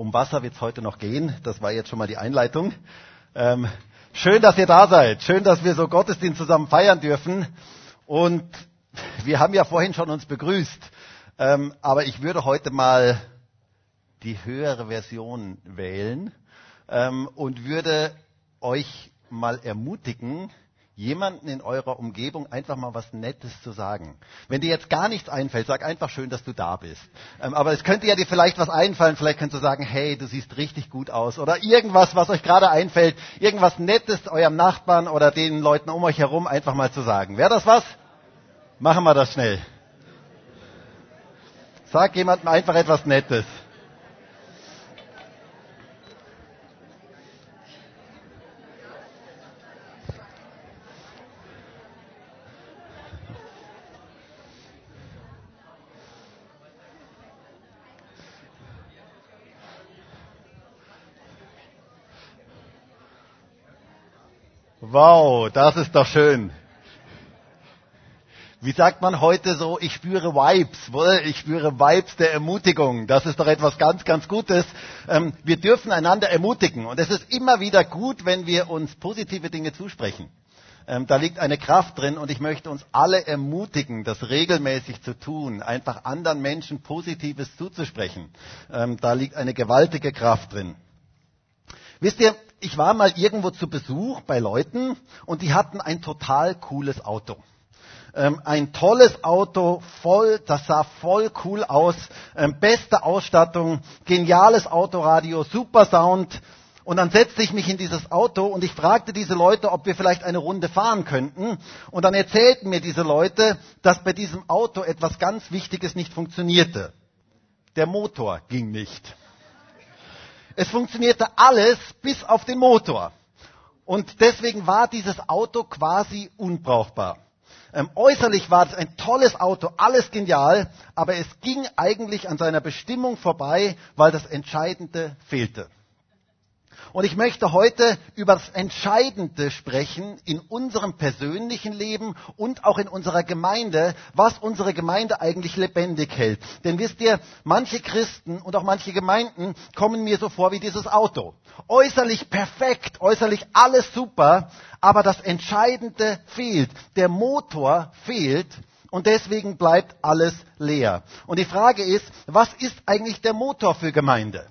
Um Wasser wird es heute noch gehen. Das war jetzt schon mal die Einleitung. Ähm, schön, dass ihr da seid. Schön, dass wir so Gottesdienst zusammen feiern dürfen. Und wir haben ja vorhin schon uns begrüßt. Ähm, aber ich würde heute mal die höhere Version wählen ähm, und würde euch mal ermutigen, jemanden in eurer Umgebung einfach mal was Nettes zu sagen. Wenn dir jetzt gar nichts einfällt, sag einfach schön, dass du da bist. Ähm, aber es könnte ja dir vielleicht was einfallen. Vielleicht könntest du sagen, hey, du siehst richtig gut aus. Oder irgendwas, was euch gerade einfällt. Irgendwas Nettes eurem Nachbarn oder den Leuten um euch herum einfach mal zu sagen. Wäre das was? Machen wir das schnell. Sag jemandem einfach etwas Nettes. Wow, das ist doch schön. Wie sagt man heute so, ich spüre Vibes, ich spüre Vibes der Ermutigung. Das ist doch etwas ganz, ganz Gutes. Ähm, wir dürfen einander ermutigen. Und es ist immer wieder gut, wenn wir uns positive Dinge zusprechen. Ähm, da liegt eine Kraft drin und ich möchte uns alle ermutigen, das regelmäßig zu tun, einfach anderen Menschen Positives zuzusprechen. Ähm, da liegt eine gewaltige Kraft drin. Wisst ihr, ich war mal irgendwo zu Besuch bei Leuten und die hatten ein total cooles Auto. Ähm, ein tolles Auto, voll, das sah voll cool aus, ähm, beste Ausstattung, geniales Autoradio, super Sound. Und dann setzte ich mich in dieses Auto und ich fragte diese Leute, ob wir vielleicht eine Runde fahren könnten. Und dann erzählten mir diese Leute, dass bei diesem Auto etwas ganz Wichtiges nicht funktionierte. Der Motor ging nicht. Es funktionierte alles bis auf den Motor. Und deswegen war dieses Auto quasi unbrauchbar. Ähm, äußerlich war es ein tolles Auto, alles genial, aber es ging eigentlich an seiner Bestimmung vorbei, weil das Entscheidende fehlte. Und ich möchte heute über das Entscheidende sprechen in unserem persönlichen Leben und auch in unserer Gemeinde, was unsere Gemeinde eigentlich lebendig hält. Denn wisst ihr, manche Christen und auch manche Gemeinden kommen mir so vor wie dieses Auto. Äußerlich perfekt, äußerlich alles super, aber das Entscheidende fehlt. Der Motor fehlt und deswegen bleibt alles leer. Und die Frage ist, was ist eigentlich der Motor für Gemeinde?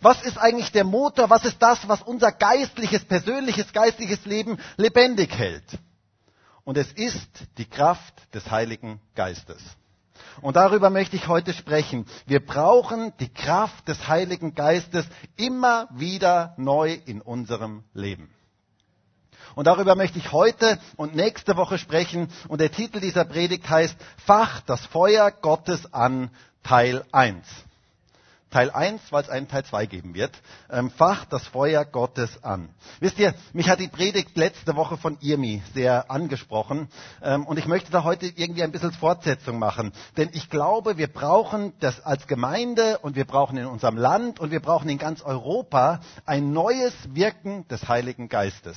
Was ist eigentlich der Motor? Was ist das, was unser geistliches, persönliches, geistliches Leben lebendig hält? Und es ist die Kraft des Heiligen Geistes. Und darüber möchte ich heute sprechen. Wir brauchen die Kraft des Heiligen Geistes immer wieder neu in unserem Leben. Und darüber möchte ich heute und nächste Woche sprechen. Und der Titel dieser Predigt heißt Fach das Feuer Gottes an Teil 1. Teil 1, weil es einen Teil 2 geben wird. Ähm, Fach das Feuer Gottes an. Wisst ihr, mich hat die Predigt letzte Woche von Irmi sehr angesprochen ähm, und ich möchte da heute irgendwie ein bisschen Fortsetzung machen. Denn ich glaube, wir brauchen das als Gemeinde und wir brauchen in unserem Land und wir brauchen in ganz Europa ein neues Wirken des Heiligen Geistes.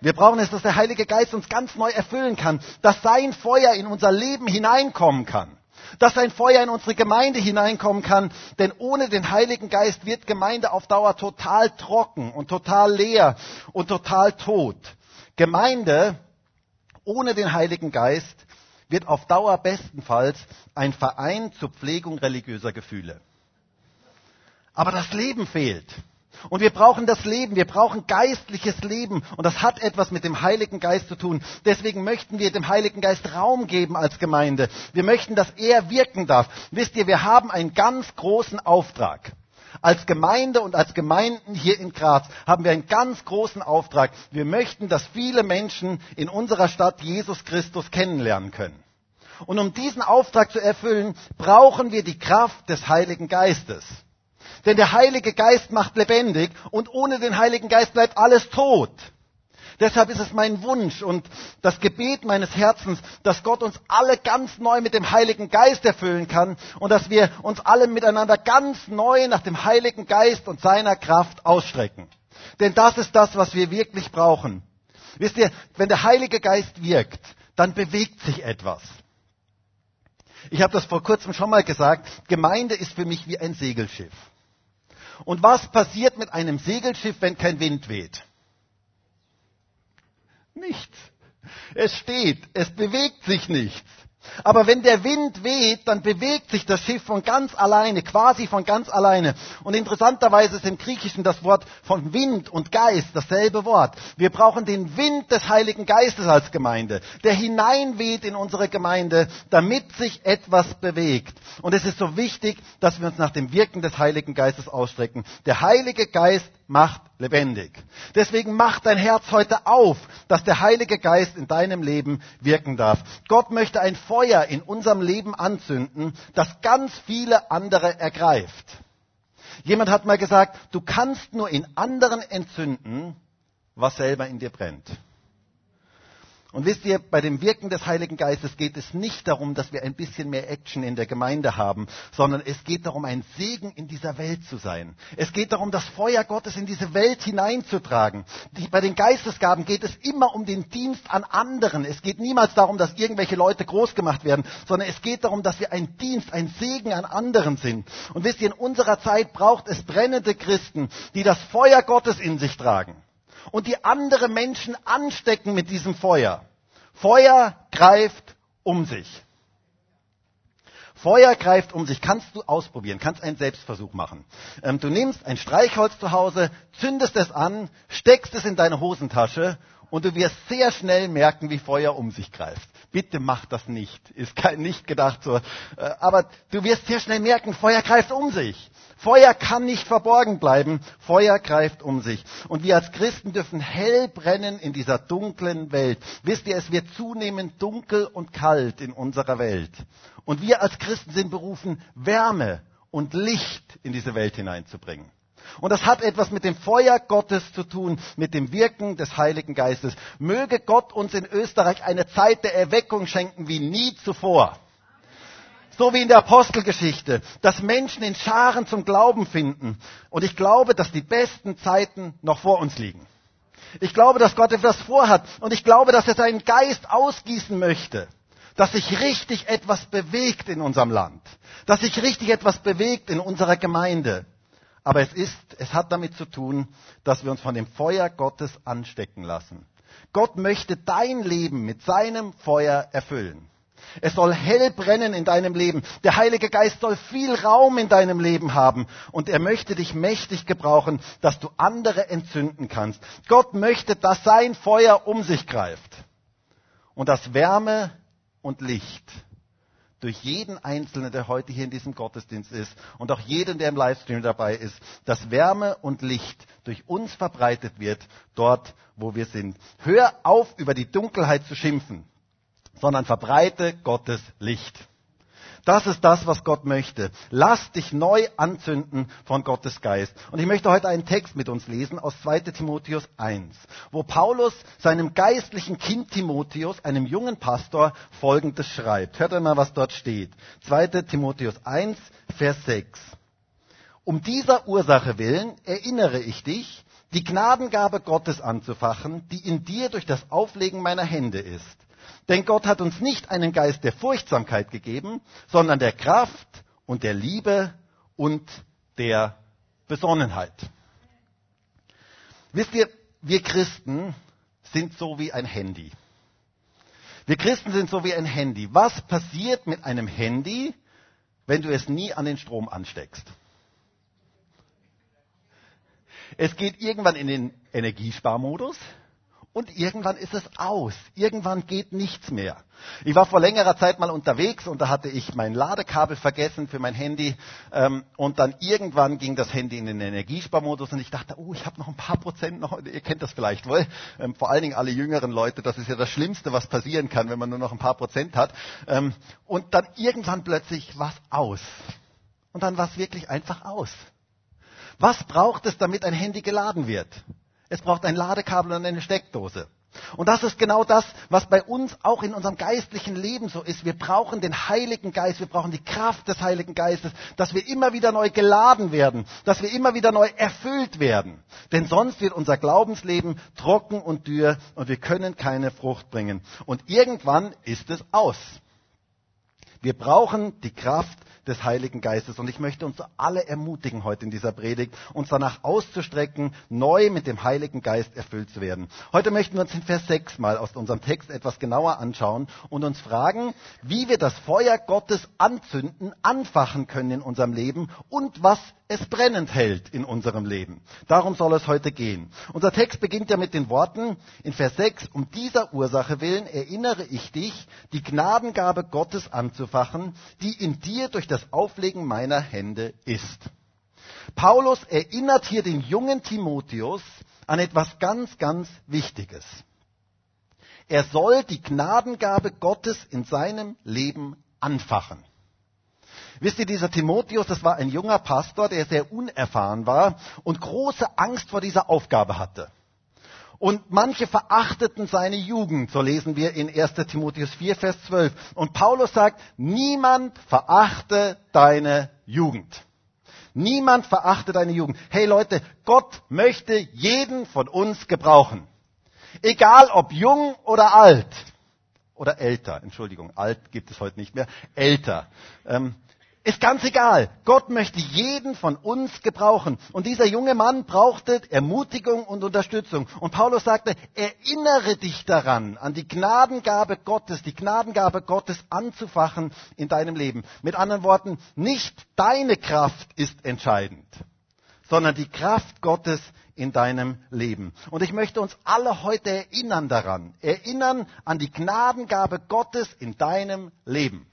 Wir brauchen es, dass der Heilige Geist uns ganz neu erfüllen kann, dass sein Feuer in unser Leben hineinkommen kann dass ein Feuer in unsere Gemeinde hineinkommen kann. Denn ohne den Heiligen Geist wird Gemeinde auf Dauer total trocken und total leer und total tot. Gemeinde ohne den Heiligen Geist wird auf Dauer bestenfalls ein Verein zur Pflegung religiöser Gefühle. Aber das Leben fehlt. Und wir brauchen das Leben, wir brauchen geistliches Leben. Und das hat etwas mit dem Heiligen Geist zu tun. Deswegen möchten wir dem Heiligen Geist Raum geben als Gemeinde. Wir möchten, dass er wirken darf. Wisst ihr, wir haben einen ganz großen Auftrag. Als Gemeinde und als Gemeinden hier in Graz haben wir einen ganz großen Auftrag. Wir möchten, dass viele Menschen in unserer Stadt Jesus Christus kennenlernen können. Und um diesen Auftrag zu erfüllen, brauchen wir die Kraft des Heiligen Geistes. Denn der Heilige Geist macht lebendig und ohne den Heiligen Geist bleibt alles tot. Deshalb ist es mein Wunsch und das Gebet meines Herzens, dass Gott uns alle ganz neu mit dem Heiligen Geist erfüllen kann und dass wir uns alle miteinander ganz neu nach dem Heiligen Geist und seiner Kraft ausstrecken. Denn das ist das, was wir wirklich brauchen. Wisst ihr, wenn der Heilige Geist wirkt, dann bewegt sich etwas. Ich habe das vor kurzem schon mal gesagt, Gemeinde ist für mich wie ein Segelschiff. Und was passiert mit einem Segelschiff, wenn kein Wind weht? Nichts. Es steht, es bewegt sich nichts. Aber wenn der Wind weht, dann bewegt sich das Schiff von ganz alleine, quasi von ganz alleine. Und interessanterweise ist im Griechischen das Wort von Wind und Geist dasselbe Wort. Wir brauchen den Wind des Heiligen Geistes als Gemeinde, der hineinweht in unsere Gemeinde, damit sich etwas bewegt. Und es ist so wichtig, dass wir uns nach dem Wirken des Heiligen Geistes ausstrecken. Der Heilige Geist macht lebendig. Deswegen mach dein Herz heute auf, dass der Heilige Geist in deinem Leben wirken darf. Gott möchte ein Feuer in unserem Leben anzünden, das ganz viele andere ergreift. Jemand hat mal gesagt, du kannst nur in anderen entzünden, was selber in dir brennt. Und wisst ihr, bei dem Wirken des Heiligen Geistes geht es nicht darum, dass wir ein bisschen mehr Action in der Gemeinde haben, sondern es geht darum, ein Segen in dieser Welt zu sein. Es geht darum, das Feuer Gottes in diese Welt hineinzutragen. bei den Geistesgaben geht es immer um den Dienst an anderen. Es geht niemals darum, dass irgendwelche Leute groß gemacht werden, sondern es geht darum, dass wir ein Dienst, ein Segen an anderen sind. Und wisst ihr, in unserer Zeit braucht es brennende Christen, die das Feuer Gottes in sich tragen und die andere Menschen anstecken mit diesem Feuer. Feuer greift um sich. Feuer greift um sich. Kannst du ausprobieren, kannst einen Selbstversuch machen. Ähm, du nimmst ein Streichholz zu Hause, zündest es an, steckst es in deine Hosentasche und du wirst sehr schnell merken, wie Feuer um sich greift. Bitte mach das nicht. Ist kein, nicht gedacht so. Äh, aber du wirst sehr schnell merken, Feuer greift um sich. Feuer kann nicht verborgen bleiben. Feuer greift um sich. Und wir als Christen dürfen hell brennen in dieser dunklen Welt. Wisst ihr, es wird zunehmend dunkel und kalt in unserer Welt. Und wir als Christen sind berufen, Wärme und Licht in diese Welt hineinzubringen. Und das hat etwas mit dem Feuer Gottes zu tun, mit dem Wirken des Heiligen Geistes. Möge Gott uns in Österreich eine Zeit der Erweckung schenken wie nie zuvor. So wie in der Apostelgeschichte, dass Menschen in Scharen zum Glauben finden. Und ich glaube, dass die besten Zeiten noch vor uns liegen. Ich glaube, dass Gott etwas vorhat. Und ich glaube, dass er seinen Geist ausgießen möchte. Dass sich richtig etwas bewegt in unserem Land. Dass sich richtig etwas bewegt in unserer Gemeinde. Aber es ist, es hat damit zu tun, dass wir uns von dem Feuer Gottes anstecken lassen. Gott möchte dein Leben mit seinem Feuer erfüllen. Es soll hell brennen in deinem Leben. Der Heilige Geist soll viel Raum in deinem Leben haben. Und er möchte dich mächtig gebrauchen, dass du andere entzünden kannst. Gott möchte, dass sein Feuer um sich greift. Und dass Wärme und Licht durch jeden Einzelnen, der heute hier in diesem Gottesdienst ist und auch jeden, der im Livestream dabei ist, dass Wärme und Licht durch uns verbreitet wird, dort, wo wir sind. Hör auf, über die Dunkelheit zu schimpfen, sondern verbreite Gottes Licht. Das ist das, was Gott möchte. Lass dich neu anzünden von Gottes Geist. Und ich möchte heute einen Text mit uns lesen aus 2 Timotheus 1, wo Paulus seinem geistlichen Kind Timotheus, einem jungen Pastor, Folgendes schreibt. Hört einmal, was dort steht. 2 Timotheus 1, Vers 6. Um dieser Ursache willen erinnere ich dich, die Gnadengabe Gottes anzufachen, die in dir durch das Auflegen meiner Hände ist denn Gott hat uns nicht einen Geist der Furchtsamkeit gegeben, sondern der Kraft und der Liebe und der Besonnenheit. Wisst ihr, wir Christen sind so wie ein Handy. Wir Christen sind so wie ein Handy. Was passiert mit einem Handy, wenn du es nie an den Strom ansteckst? Es geht irgendwann in den Energiesparmodus und irgendwann ist es aus. Irgendwann geht nichts mehr. Ich war vor längerer Zeit mal unterwegs und da hatte ich mein Ladekabel vergessen für mein Handy ähm, und dann irgendwann ging das Handy in den Energiesparmodus und ich dachte, oh, ich habe noch ein paar Prozent noch. Ihr kennt das vielleicht wohl. Ähm, vor allen Dingen alle jüngeren Leute. Das ist ja das Schlimmste, was passieren kann, wenn man nur noch ein paar Prozent hat. Ähm, und dann irgendwann plötzlich was aus. Und dann war es wirklich einfach aus. Was braucht es, damit ein Handy geladen wird? Es braucht ein Ladekabel und eine Steckdose. Und das ist genau das, was bei uns auch in unserem geistlichen Leben so ist. Wir brauchen den Heiligen Geist, wir brauchen die Kraft des Heiligen Geistes, dass wir immer wieder neu geladen werden, dass wir immer wieder neu erfüllt werden. Denn sonst wird unser Glaubensleben trocken und dürr und wir können keine Frucht bringen. Und irgendwann ist es aus. Wir brauchen die Kraft des Heiligen Geistes. Und ich möchte uns alle ermutigen heute in dieser Predigt, uns danach auszustrecken, neu mit dem Heiligen Geist erfüllt zu werden. Heute möchten wir uns in Vers 6 mal aus unserem Text etwas genauer anschauen und uns fragen, wie wir das Feuer Gottes anzünden, anfachen können in unserem Leben und was es brennend hält in unserem Leben. Darum soll es heute gehen. Unser Text beginnt ja mit den Worten in Vers 6, um dieser Ursache willen erinnere ich dich, die Gnadengabe Gottes anzufachen, die in dir durch das Auflegen meiner Hände ist. Paulus erinnert hier den jungen Timotheus an etwas ganz, ganz Wichtiges. Er soll die Gnadengabe Gottes in seinem Leben anfachen. Wisst ihr, dieser Timotheus, das war ein junger Pastor, der sehr unerfahren war und große Angst vor dieser Aufgabe hatte. Und manche verachteten seine Jugend, so lesen wir in 1 Timotheus 4, Vers 12. Und Paulus sagt, niemand verachte deine Jugend. Niemand verachte deine Jugend. Hey Leute, Gott möchte jeden von uns gebrauchen. Egal ob jung oder alt. Oder älter, Entschuldigung, alt gibt es heute nicht mehr, älter. Ähm, ist ganz egal. Gott möchte jeden von uns gebrauchen. Und dieser junge Mann brauchte Ermutigung und Unterstützung. Und Paulus sagte, erinnere dich daran, an die Gnadengabe Gottes, die Gnadengabe Gottes anzufachen in deinem Leben. Mit anderen Worten, nicht deine Kraft ist entscheidend, sondern die Kraft Gottes in deinem Leben. Und ich möchte uns alle heute erinnern daran, erinnern an die Gnadengabe Gottes in deinem Leben.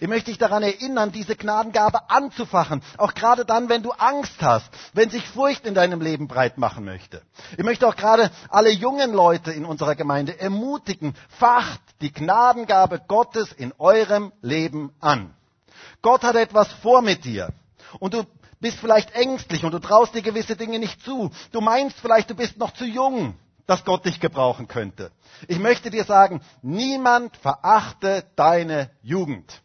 Ich möchte dich daran erinnern, diese Gnadengabe anzufachen, auch gerade dann, wenn du Angst hast, wenn sich Furcht in deinem Leben breit machen möchte. Ich möchte auch gerade alle jungen Leute in unserer Gemeinde ermutigen, facht die Gnadengabe Gottes in eurem Leben an. Gott hat etwas vor mit dir und du bist vielleicht ängstlich und du traust dir gewisse Dinge nicht zu. Du meinst vielleicht, du bist noch zu jung dass Gott dich gebrauchen könnte. Ich möchte dir sagen, niemand verachte deine Jugend.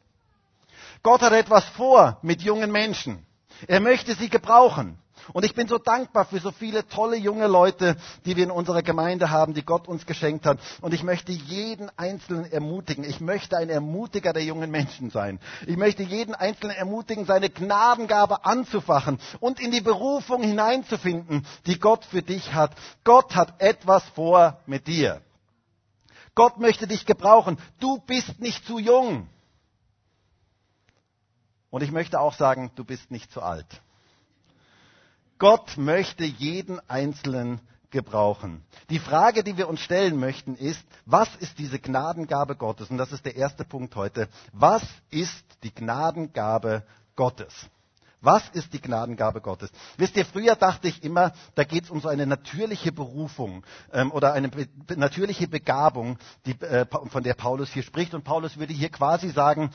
Gott hat etwas vor mit jungen Menschen. Er möchte sie gebrauchen. Und ich bin so dankbar für so viele tolle junge Leute, die wir in unserer Gemeinde haben, die Gott uns geschenkt hat. Und ich möchte jeden Einzelnen ermutigen. Ich möchte ein Ermutiger der jungen Menschen sein. Ich möchte jeden Einzelnen ermutigen, seine Gnadengabe anzufachen und in die Berufung hineinzufinden, die Gott für dich hat. Gott hat etwas vor mit dir. Gott möchte dich gebrauchen. Du bist nicht zu jung. Und ich möchte auch sagen, du bist nicht zu alt. Gott möchte jeden Einzelnen gebrauchen. Die Frage, die wir uns stellen möchten, ist, was ist diese Gnadengabe Gottes? Und das ist der erste Punkt heute. Was ist die Gnadengabe Gottes? Was ist die Gnadengabe Gottes? Wisst ihr, früher dachte ich immer, da geht es um so eine natürliche Berufung ähm, oder eine be natürliche Begabung, die, äh, von der Paulus hier spricht. Und Paulus würde hier quasi sagen,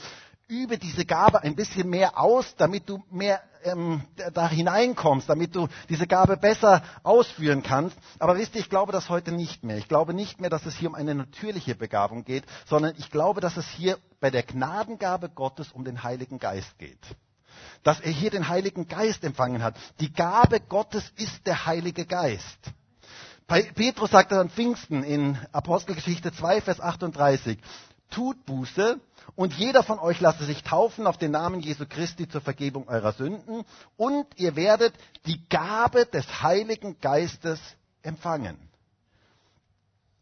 übe diese Gabe ein bisschen mehr aus, damit du mehr ähm, da hineinkommst, damit du diese Gabe besser ausführen kannst. Aber wisst ihr, ich glaube das heute nicht mehr. Ich glaube nicht mehr, dass es hier um eine natürliche Begabung geht, sondern ich glaube, dass es hier bei der Gnadengabe Gottes um den Heiligen Geist geht. Dass er hier den Heiligen Geist empfangen hat. Die Gabe Gottes ist der Heilige Geist. Petrus sagt an Pfingsten in Apostelgeschichte 2, Vers 38, tut Buße und jeder von euch lasse sich taufen auf den Namen Jesu Christi zur Vergebung eurer Sünden und ihr werdet die Gabe des Heiligen Geistes empfangen.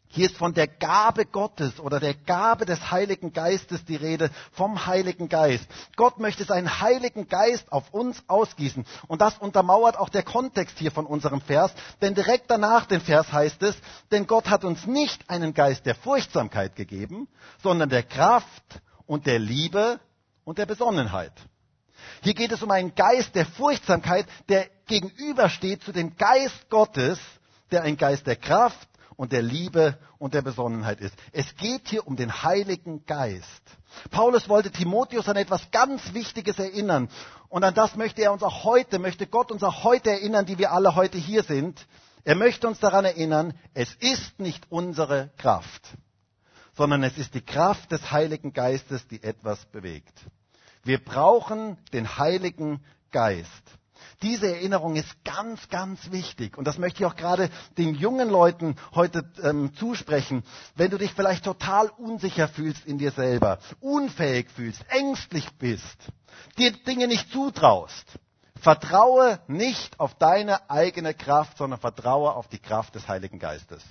Hier ist von der Gabe Gottes oder der Gabe des Heiligen Geistes die Rede, vom Heiligen Geist. Gott möchte seinen Heiligen Geist auf uns ausgießen. Und das untermauert auch der Kontext hier von unserem Vers. Denn direkt danach den Vers heißt es, denn Gott hat uns nicht einen Geist der Furchtsamkeit gegeben, sondern der Kraft und der Liebe und der Besonnenheit. Hier geht es um einen Geist der Furchtsamkeit, der gegenübersteht zu dem Geist Gottes, der ein Geist der Kraft, und der Liebe und der Besonnenheit ist. Es geht hier um den Heiligen Geist. Paulus wollte Timotheus an etwas ganz Wichtiges erinnern. Und an das möchte er uns auch heute, möchte Gott uns auch heute erinnern, die wir alle heute hier sind. Er möchte uns daran erinnern, es ist nicht unsere Kraft, sondern es ist die Kraft des Heiligen Geistes, die etwas bewegt. Wir brauchen den Heiligen Geist. Diese Erinnerung ist ganz, ganz wichtig. Und das möchte ich auch gerade den jungen Leuten heute ähm, zusprechen. Wenn du dich vielleicht total unsicher fühlst in dir selber, unfähig fühlst, ängstlich bist, dir Dinge nicht zutraust, vertraue nicht auf deine eigene Kraft, sondern vertraue auf die Kraft des Heiligen Geistes.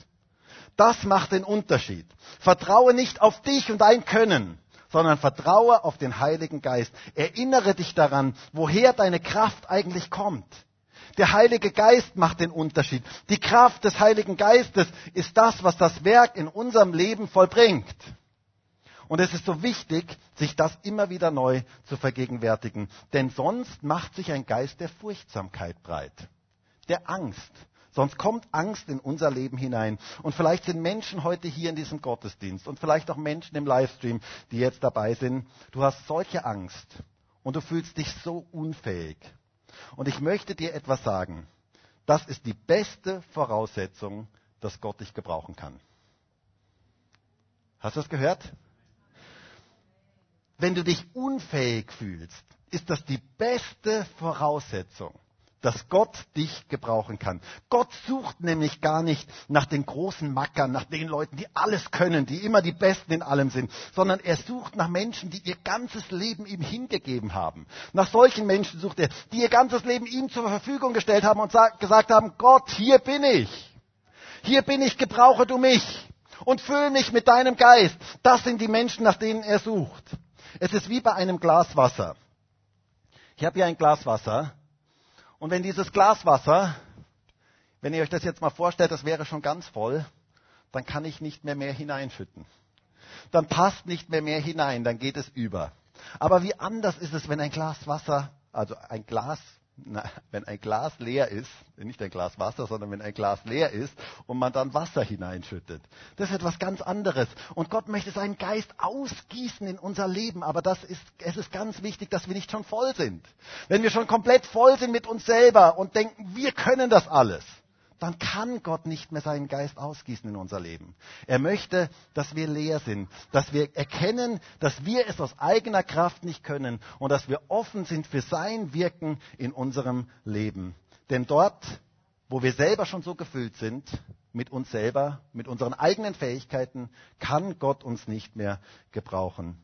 Das macht den Unterschied. Vertraue nicht auf dich und dein Können, sondern vertraue auf den Heiligen Geist. Erinnere dich daran, woher deine Kraft eigentlich kommt. Der Heilige Geist macht den Unterschied. Die Kraft des Heiligen Geistes ist das, was das Werk in unserem Leben vollbringt. Und es ist so wichtig, sich das immer wieder neu zu vergegenwärtigen. Denn sonst macht sich ein Geist der Furchtsamkeit breit, der Angst, Sonst kommt Angst in unser Leben hinein. Und vielleicht sind Menschen heute hier in diesem Gottesdienst und vielleicht auch Menschen im Livestream, die jetzt dabei sind. Du hast solche Angst und du fühlst dich so unfähig. Und ich möchte dir etwas sagen. Das ist die beste Voraussetzung, dass Gott dich gebrauchen kann. Hast du das gehört? Wenn du dich unfähig fühlst, ist das die beste Voraussetzung, dass Gott dich gebrauchen kann. Gott sucht nämlich gar nicht nach den großen Mackern, nach den Leuten, die alles können, die immer die Besten in allem sind, sondern er sucht nach Menschen, die ihr ganzes Leben ihm hingegeben haben. Nach solchen Menschen sucht er, die ihr ganzes Leben ihm zur Verfügung gestellt haben und gesagt haben, Gott, hier bin ich. Hier bin ich, gebrauche du mich und fülle mich mit deinem Geist. Das sind die Menschen, nach denen er sucht. Es ist wie bei einem Glas Wasser. Ich habe hier ein Glas Wasser und wenn dieses Glas Wasser, wenn ihr euch das jetzt mal vorstellt, das wäre schon ganz voll, dann kann ich nicht mehr mehr hineinschütten. Dann passt nicht mehr mehr hinein, dann geht es über. Aber wie anders ist es, wenn ein Glas Wasser, also ein Glas na, wenn ein Glas leer ist, nicht ein Glas Wasser, sondern wenn ein Glas leer ist und man dann Wasser hineinschüttet. Das ist etwas ganz anderes. Und Gott möchte seinen Geist ausgießen in unser Leben. Aber das ist, es ist ganz wichtig, dass wir nicht schon voll sind. Wenn wir schon komplett voll sind mit uns selber und denken, wir können das alles, dann kann Gott nicht mehr seinen Geist ausgießen in unser Leben. Er möchte, dass wir leer sind, dass wir erkennen, dass wir es aus eigener Kraft nicht können und dass wir offen sind für sein Wirken in unserem Leben. Denn dort, wo wir selber schon so gefüllt sind, mit uns selber, mit unseren eigenen Fähigkeiten, kann Gott uns nicht mehr gebrauchen.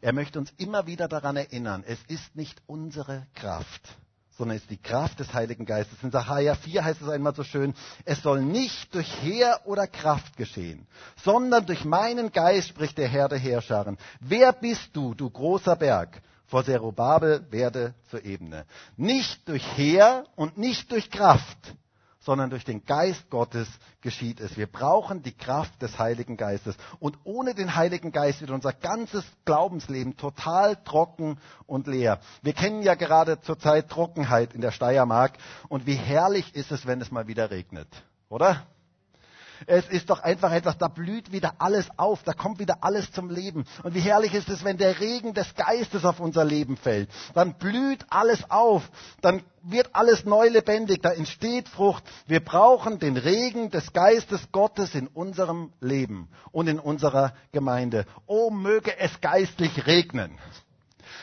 Er möchte uns immer wieder daran erinnern, es ist nicht unsere Kraft, sondern es ist die Kraft des Heiligen Geistes. In Sacharja 4 heißt es einmal so schön, es soll nicht durch Heer oder Kraft geschehen, sondern durch meinen Geist spricht der Herr der Heerscharen. Wer bist du, du großer Berg? Vor Zerubabel werde zur Ebene. Nicht durch Heer und nicht durch Kraft, sondern durch den Geist Gottes geschieht es. Wir brauchen die Kraft des Heiligen Geistes. Und ohne den Heiligen Geist wird unser ganzes Glaubensleben total trocken und leer. Wir kennen ja gerade zurzeit Trockenheit in der Steiermark. Und wie herrlich ist es, wenn es mal wieder regnet, oder? Es ist doch einfach etwas, da blüht wieder alles auf, da kommt wieder alles zum Leben. Und wie herrlich ist es, wenn der Regen des Geistes auf unser Leben fällt. Dann blüht alles auf, dann wird alles neu lebendig, da entsteht Frucht. Wir brauchen den Regen des Geistes Gottes in unserem Leben und in unserer Gemeinde. Oh, möge es geistlich regnen.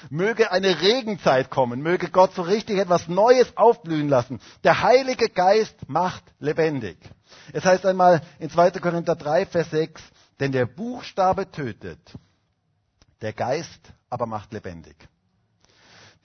Möge eine Regenzeit kommen, möge Gott so richtig etwas Neues aufblühen lassen. Der Heilige Geist macht lebendig. Es heißt einmal in 2. Korinther 3, Vers 6, denn der Buchstabe tötet, der Geist aber macht lebendig.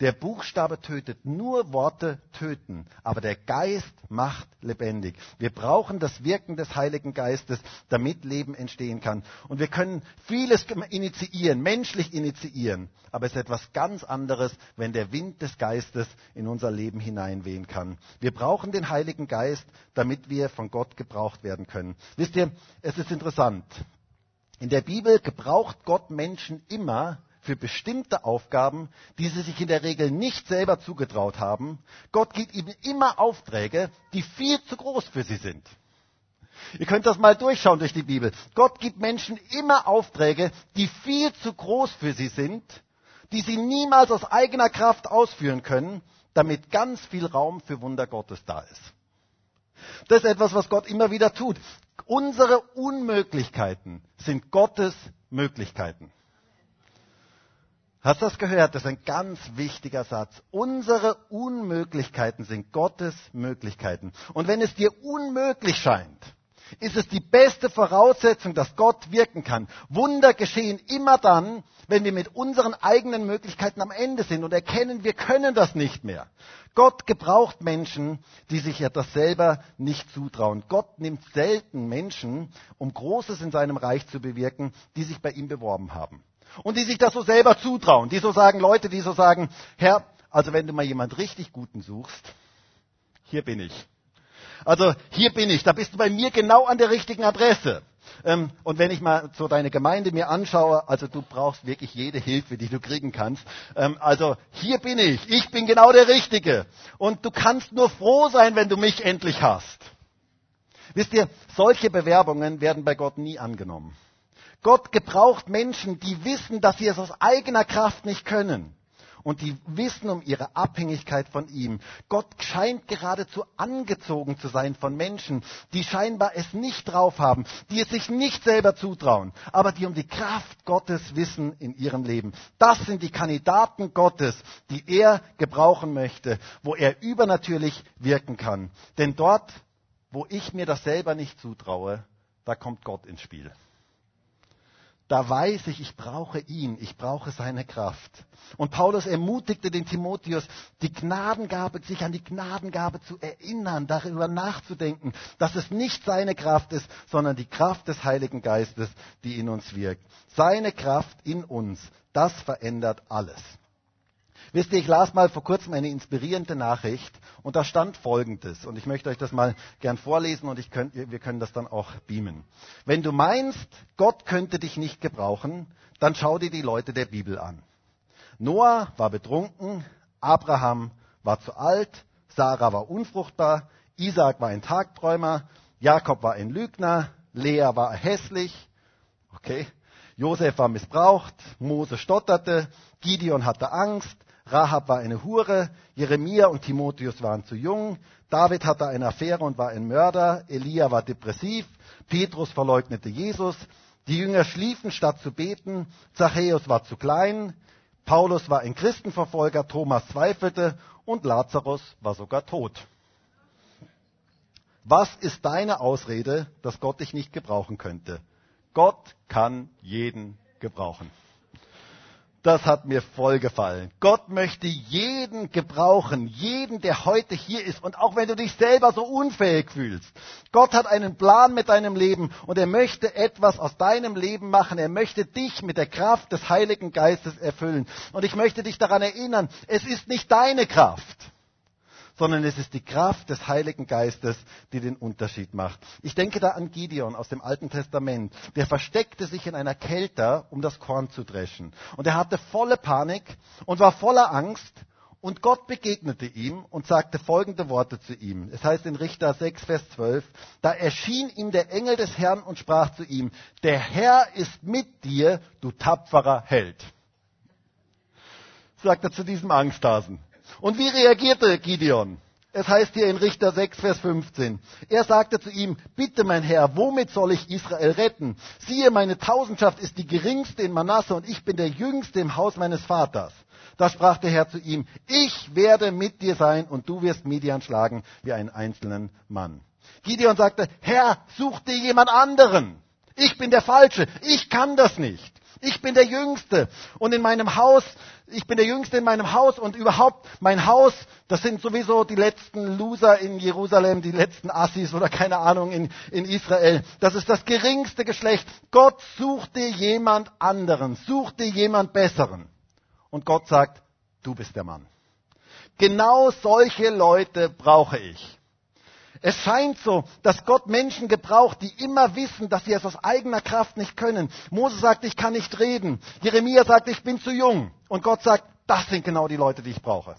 Der Buchstabe tötet, nur Worte töten, aber der Geist macht lebendig. Wir brauchen das Wirken des Heiligen Geistes, damit Leben entstehen kann. Und wir können vieles initiieren, menschlich initiieren, aber es ist etwas ganz anderes, wenn der Wind des Geistes in unser Leben hineinwehen kann. Wir brauchen den Heiligen Geist, damit wir von Gott gebraucht werden können. Wisst ihr, es ist interessant. In der Bibel gebraucht Gott Menschen immer, für bestimmte Aufgaben, die sie sich in der Regel nicht selber zugetraut haben. Gott gibt ihnen immer Aufträge, die viel zu groß für sie sind. Ihr könnt das mal durchschauen durch die Bibel. Gott gibt Menschen immer Aufträge, die viel zu groß für sie sind, die sie niemals aus eigener Kraft ausführen können, damit ganz viel Raum für Wunder Gottes da ist. Das ist etwas, was Gott immer wieder tut. Unsere Unmöglichkeiten sind Gottes Möglichkeiten. Hast du das gehört? Das ist ein ganz wichtiger Satz. Unsere Unmöglichkeiten sind Gottes Möglichkeiten. Und wenn es dir unmöglich scheint, ist es die beste Voraussetzung, dass Gott wirken kann. Wunder geschehen immer dann, wenn wir mit unseren eigenen Möglichkeiten am Ende sind und erkennen, wir können das nicht mehr. Gott gebraucht Menschen, die sich etwas selber nicht zutrauen. Gott nimmt selten Menschen, um Großes in seinem Reich zu bewirken, die sich bei ihm beworben haben und die sich das so selber zutrauen, die so sagen, Leute, die so sagen, Herr, also wenn du mal jemand richtig Guten suchst, hier bin ich. Also hier bin ich, da bist du bei mir genau an der richtigen Adresse. Ähm, und wenn ich mal so deine Gemeinde mir anschaue, also du brauchst wirklich jede Hilfe, die du kriegen kannst. Ähm, also hier bin ich, ich bin genau der Richtige. Und du kannst nur froh sein, wenn du mich endlich hast. Wisst ihr, solche Bewerbungen werden bei Gott nie angenommen. Gott gebraucht Menschen, die wissen, dass sie es aus eigener Kraft nicht können. Und die wissen um ihre Abhängigkeit von ihm. Gott scheint geradezu angezogen zu sein von Menschen, die scheinbar es nicht drauf haben, die es sich nicht selber zutrauen, aber die um die Kraft Gottes wissen in ihrem Leben. Das sind die Kandidaten Gottes, die er gebrauchen möchte, wo er übernatürlich wirken kann. Denn dort, wo ich mir das selber nicht zutraue, da kommt Gott ins Spiel da weiß ich, ich brauche ihn, ich brauche seine Kraft. Und Paulus ermutigte den Timotheus, die Gnadengabe, sich an die Gnadengabe zu erinnern, darüber nachzudenken, dass es nicht seine Kraft ist, sondern die Kraft des Heiligen Geistes, die in uns wirkt. Seine Kraft in uns, das verändert alles. Wisst ihr, ich las mal vor kurzem eine inspirierende Nachricht und da stand Folgendes und ich möchte euch das mal gern vorlesen und könnt, wir können das dann auch beamen. Wenn du meinst, Gott könnte dich nicht gebrauchen, dann schau dir die Leute der Bibel an. Noah war betrunken, Abraham war zu alt, Sarah war unfruchtbar, Isaac war ein Tagträumer, Jakob war ein Lügner, Lea war hässlich, okay, Josef war missbraucht, Mose stotterte, Gideon hatte Angst, Rahab war eine Hure, Jeremia und Timotheus waren zu jung, David hatte eine Affäre und war ein Mörder, Elia war depressiv, Petrus verleugnete Jesus, die Jünger schliefen statt zu beten, Zachäus war zu klein, Paulus war ein Christenverfolger, Thomas zweifelte und Lazarus war sogar tot. Was ist deine Ausrede, dass Gott dich nicht gebrauchen könnte? Gott kann jeden gebrauchen. Das hat mir voll gefallen. Gott möchte jeden gebrauchen, jeden, der heute hier ist. Und auch wenn du dich selber so unfähig fühlst. Gott hat einen Plan mit deinem Leben und er möchte etwas aus deinem Leben machen. Er möchte dich mit der Kraft des Heiligen Geistes erfüllen. Und ich möchte dich daran erinnern, es ist nicht deine Kraft sondern es ist die Kraft des Heiligen Geistes, die den Unterschied macht. Ich denke da an Gideon aus dem Alten Testament. Der versteckte sich in einer Kälte, um das Korn zu dreschen. Und er hatte volle Panik und war voller Angst. Und Gott begegnete ihm und sagte folgende Worte zu ihm. Es heißt in Richter 6, Vers 12, da erschien ihm der Engel des Herrn und sprach zu ihm, der Herr ist mit dir, du tapferer Held. Sagt er zu diesem Angsthasen. Und wie reagierte Gideon? Es heißt hier in Richter 6, Vers 15. Er sagte zu ihm, bitte mein Herr, womit soll ich Israel retten? Siehe, meine Tausendschaft ist die geringste in Manasse und ich bin der jüngste im Haus meines Vaters. Da sprach der Herr zu ihm, ich werde mit dir sein und du wirst Midian schlagen wie einen einzelnen Mann. Gideon sagte, Herr, such dir jemand anderen. Ich bin der Falsche. Ich kann das nicht. Ich bin der Jüngste. Und in meinem Haus, ich bin der Jüngste in meinem Haus und überhaupt mein Haus, das sind sowieso die letzten Loser in Jerusalem, die letzten Assis oder keine Ahnung in, in Israel. Das ist das geringste Geschlecht. Gott sucht dir jemand anderen, sucht dir jemand Besseren. Und Gott sagt, du bist der Mann. Genau solche Leute brauche ich. Es scheint so, dass Gott Menschen gebraucht, die immer wissen, dass sie es aus eigener Kraft nicht können. Mose sagt, ich kann nicht reden. Jeremia sagt, ich bin zu jung. Und Gott sagt, das sind genau die Leute, die ich brauche.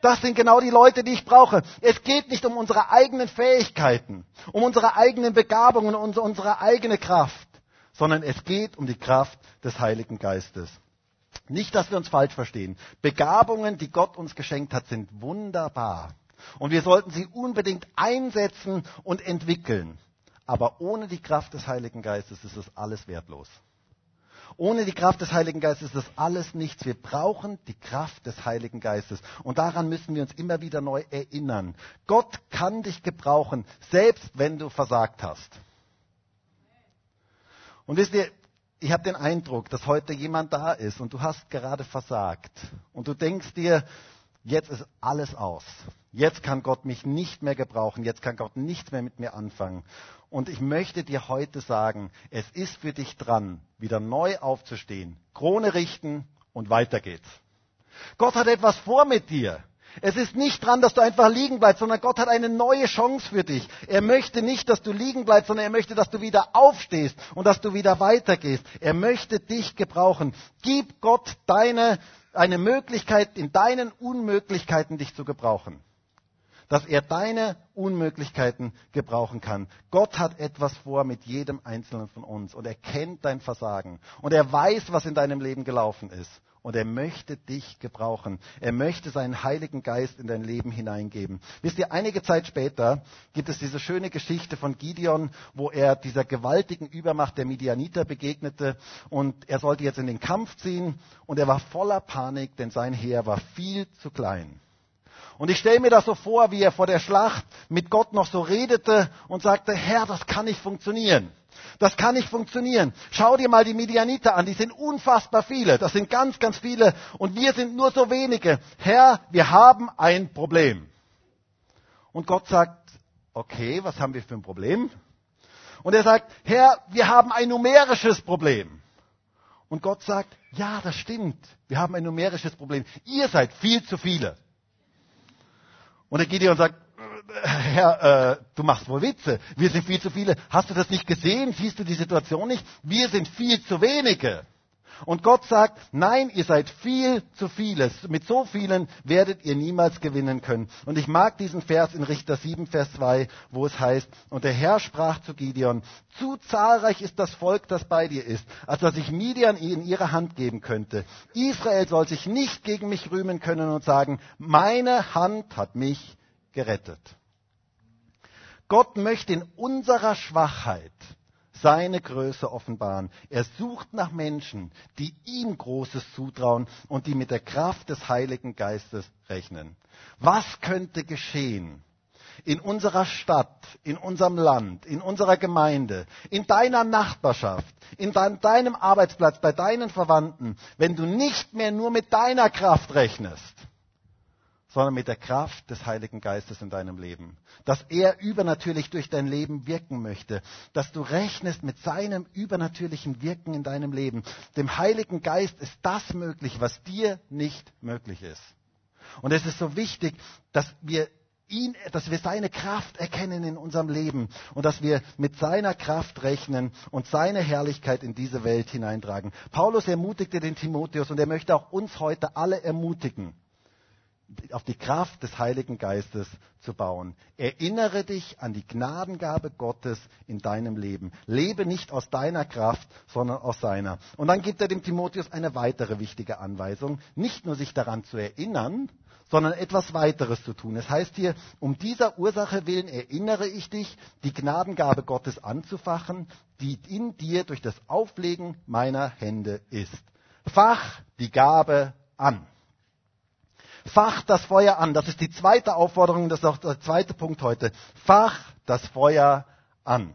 Das sind genau die Leute, die ich brauche. Es geht nicht um unsere eigenen Fähigkeiten, um unsere eigenen Begabungen, um unsere eigene Kraft, sondern es geht um die Kraft des Heiligen Geistes. Nicht, dass wir uns falsch verstehen. Begabungen, die Gott uns geschenkt hat, sind wunderbar. Und wir sollten sie unbedingt einsetzen und entwickeln. Aber ohne die Kraft des Heiligen Geistes ist es alles wertlos. Ohne die Kraft des Heiligen Geistes ist das alles nichts. Wir brauchen die Kraft des Heiligen Geistes. Und daran müssen wir uns immer wieder neu erinnern. Gott kann dich gebrauchen, selbst wenn du versagt hast. Und wisst ihr, ich habe den Eindruck, dass heute jemand da ist und du hast gerade versagt. Und du denkst dir, jetzt ist alles aus. Jetzt kann Gott mich nicht mehr gebrauchen. Jetzt kann Gott nichts mehr mit mir anfangen. Und ich möchte dir heute sagen, es ist für dich dran, wieder neu aufzustehen, Krone richten und weiter geht's. Gott hat etwas vor mit dir. Es ist nicht dran, dass du einfach liegen bleibst, sondern Gott hat eine neue Chance für dich. Er möchte nicht, dass du liegen bleibst, sondern er möchte, dass du wieder aufstehst und dass du wieder weitergehst. Er möchte dich gebrauchen. Gib Gott deine, eine Möglichkeit, in deinen Unmöglichkeiten dich zu gebrauchen. Dass er deine Unmöglichkeiten gebrauchen kann. Gott hat etwas vor mit jedem Einzelnen von uns und er kennt dein Versagen und er weiß, was in deinem Leben gelaufen ist und er möchte dich gebrauchen. Er möchte seinen Heiligen Geist in dein Leben hineingeben. Wisst ihr, einige Zeit später gibt es diese schöne Geschichte von Gideon, wo er dieser gewaltigen Übermacht der Midianiter begegnete und er sollte jetzt in den Kampf ziehen und er war voller Panik, denn sein Heer war viel zu klein. Und ich stelle mir das so vor, wie er vor der Schlacht mit Gott noch so redete und sagte, Herr, das kann nicht funktionieren. Das kann nicht funktionieren. Schau dir mal die Midianiter an, die sind unfassbar viele. Das sind ganz, ganz viele und wir sind nur so wenige. Herr, wir haben ein Problem. Und Gott sagt, okay, was haben wir für ein Problem? Und er sagt, Herr, wir haben ein numerisches Problem. Und Gott sagt, ja, das stimmt. Wir haben ein numerisches Problem. Ihr seid viel zu viele. Und der Gideon sagt, Herr, äh, du machst wohl Witze. Wir sind viel zu viele. Hast du das nicht gesehen? Siehst du die Situation nicht? Wir sind viel zu wenige. Und Gott sagt, nein, ihr seid viel zu viele. Mit so vielen werdet ihr niemals gewinnen können. Und ich mag diesen Vers in Richter 7, Vers 2, wo es heißt, und der Herr sprach zu Gideon, zu zahlreich ist das Volk, das bei dir ist, als dass ich Midian in ihre Hand geben könnte. Israel soll sich nicht gegen mich rühmen können und sagen, meine Hand hat mich gerettet. Gott möchte in unserer Schwachheit seine Größe offenbaren. Er sucht nach Menschen, die ihm Großes zutrauen und die mit der Kraft des Heiligen Geistes rechnen. Was könnte geschehen in unserer Stadt, in unserem Land, in unserer Gemeinde, in deiner Nachbarschaft, in deinem Arbeitsplatz, bei deinen Verwandten, wenn du nicht mehr nur mit deiner Kraft rechnest, sondern mit der Kraft des Heiligen Geistes in deinem Leben. Dass er übernatürlich durch dein Leben wirken möchte. Dass du rechnest mit seinem übernatürlichen Wirken in deinem Leben. Dem Heiligen Geist ist das möglich, was dir nicht möglich ist. Und es ist so wichtig, dass wir ihn, dass wir seine Kraft erkennen in unserem Leben und dass wir mit seiner Kraft rechnen und seine Herrlichkeit in diese Welt hineintragen. Paulus ermutigte den Timotheus und er möchte auch uns heute alle ermutigen auf die Kraft des Heiligen Geistes zu bauen. Erinnere dich an die Gnadengabe Gottes in deinem Leben. Lebe nicht aus deiner Kraft, sondern aus seiner. Und dann gibt er dem Timotheus eine weitere wichtige Anweisung, nicht nur sich daran zu erinnern, sondern etwas weiteres zu tun. Es heißt hier, um dieser Ursache willen erinnere ich dich, die Gnadengabe Gottes anzufachen, die in dir durch das Auflegen meiner Hände ist. Fach die Gabe an. Fach das Feuer an. Das ist die zweite Aufforderung, das ist auch der zweite Punkt heute. Fach das Feuer an.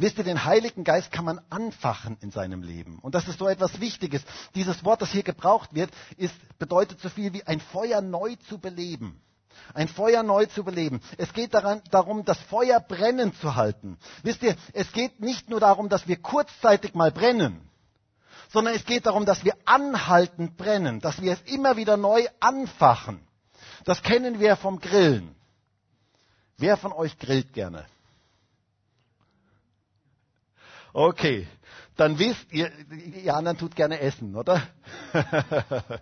Wisst ihr, den Heiligen Geist kann man anfachen in seinem Leben. Und das ist so etwas Wichtiges. Dieses Wort, das hier gebraucht wird, ist, bedeutet so viel wie ein Feuer neu zu beleben. Ein Feuer neu zu beleben. Es geht daran, darum, das Feuer brennen zu halten. Wisst ihr, es geht nicht nur darum, dass wir kurzzeitig mal brennen, sondern es geht darum, dass wir anhaltend brennen, dass wir es immer wieder neu anfachen. Das kennen wir vom Grillen. Wer von euch grillt gerne? Okay, dann wisst ihr, ihr anderen tut gerne essen, oder?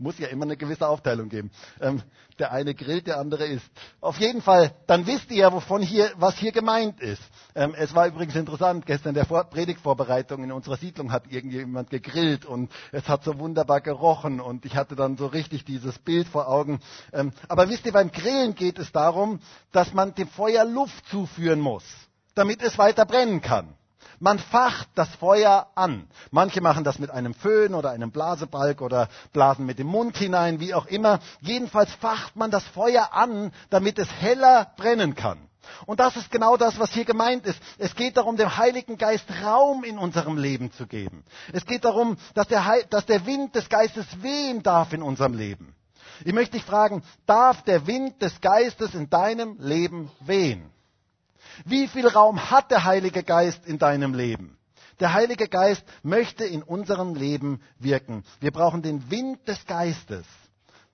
Muss ja immer eine gewisse Aufteilung geben. Ähm, der eine grillt, der andere isst. Auf jeden Fall, dann wisst ihr ja, wovon hier, was hier gemeint ist. Ähm, es war übrigens interessant, gestern in der Vor Predigtvorbereitung in unserer Siedlung hat irgendjemand gegrillt und es hat so wunderbar gerochen und ich hatte dann so richtig dieses Bild vor Augen. Ähm, aber wisst ihr, beim Grillen geht es darum, dass man dem Feuer Luft zuführen muss, damit es weiter brennen kann. Man facht das Feuer an. Manche machen das mit einem Föhn oder einem Blasebalg oder blasen mit dem Mund hinein, wie auch immer. Jedenfalls facht man das Feuer an, damit es heller brennen kann. Und das ist genau das, was hier gemeint ist. Es geht darum, dem Heiligen Geist Raum in unserem Leben zu geben. Es geht darum, dass der, Heil dass der Wind des Geistes wehen darf in unserem Leben. Ich möchte dich fragen, darf der Wind des Geistes in deinem Leben wehen? Wie viel Raum hat der Heilige Geist in deinem Leben? Der Heilige Geist möchte in unserem Leben wirken. Wir brauchen den Wind des Geistes,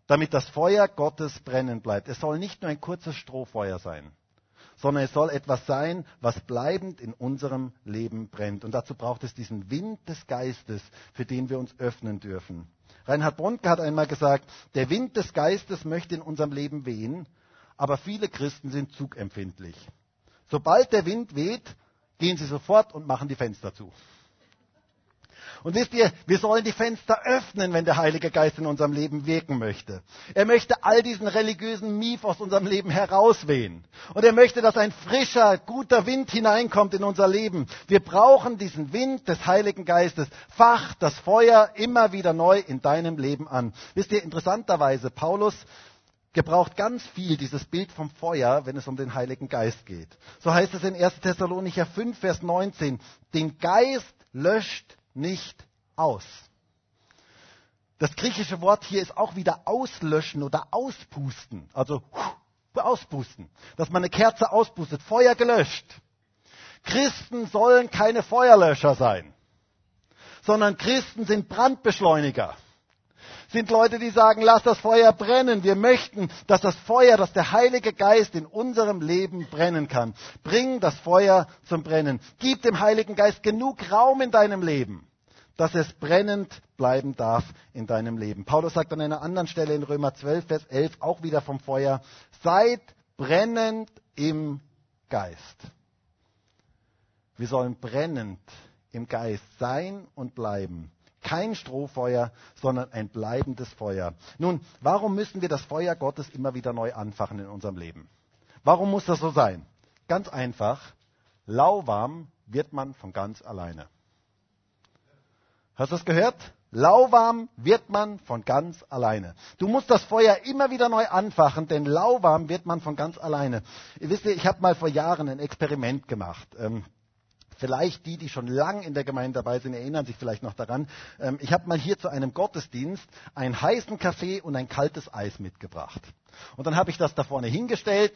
damit das Feuer Gottes brennen bleibt. Es soll nicht nur ein kurzes Strohfeuer sein, sondern es soll etwas sein, was bleibend in unserem Leben brennt. Und dazu braucht es diesen Wind des Geistes, für den wir uns öffnen dürfen. Reinhard Bronke hat einmal gesagt, der Wind des Geistes möchte in unserem Leben wehen, aber viele Christen sind zugempfindlich. Sobald der Wind weht, gehen sie sofort und machen die Fenster zu. Und wisst ihr, wir sollen die Fenster öffnen, wenn der Heilige Geist in unserem Leben wirken möchte. Er möchte all diesen religiösen Mief aus unserem Leben herauswehen. Und er möchte, dass ein frischer, guter Wind hineinkommt in unser Leben. Wir brauchen diesen Wind des Heiligen Geistes. Fach das Feuer immer wieder neu in deinem Leben an. Wisst ihr, interessanterweise, Paulus gebraucht ganz viel dieses Bild vom Feuer, wenn es um den Heiligen Geist geht. So heißt es in 1. Thessalonicher 5, Vers 19, den Geist löscht nicht aus. Das griechische Wort hier ist auch wieder auslöschen oder auspusten. Also auspusten. Dass man eine Kerze auspustet. Feuer gelöscht. Christen sollen keine Feuerlöscher sein, sondern Christen sind Brandbeschleuniger sind Leute, die sagen, lass das Feuer brennen. Wir möchten, dass das Feuer, dass der Heilige Geist in unserem Leben brennen kann. Bring das Feuer zum Brennen. Gib dem Heiligen Geist genug Raum in deinem Leben, dass es brennend bleiben darf in deinem Leben. Paulus sagt an einer anderen Stelle in Römer 12, Vers 11 auch wieder vom Feuer, seid brennend im Geist. Wir sollen brennend im Geist sein und bleiben. Kein Strohfeuer, sondern ein bleibendes Feuer. Nun, warum müssen wir das Feuer Gottes immer wieder neu anfachen in unserem Leben? Warum muss das so sein? Ganz einfach, lauwarm wird man von ganz alleine. Hast du das gehört? Lauwarm wird man von ganz alleine. Du musst das Feuer immer wieder neu anfachen, denn lauwarm wird man von ganz alleine. Ihr wisst, ich habe mal vor Jahren ein Experiment gemacht. Ähm, Vielleicht die, die schon lang in der Gemeinde dabei sind, erinnern sich vielleicht noch daran. Ähm, ich habe mal hier zu einem Gottesdienst einen heißen Kaffee und ein kaltes Eis mitgebracht. Und dann habe ich das da vorne hingestellt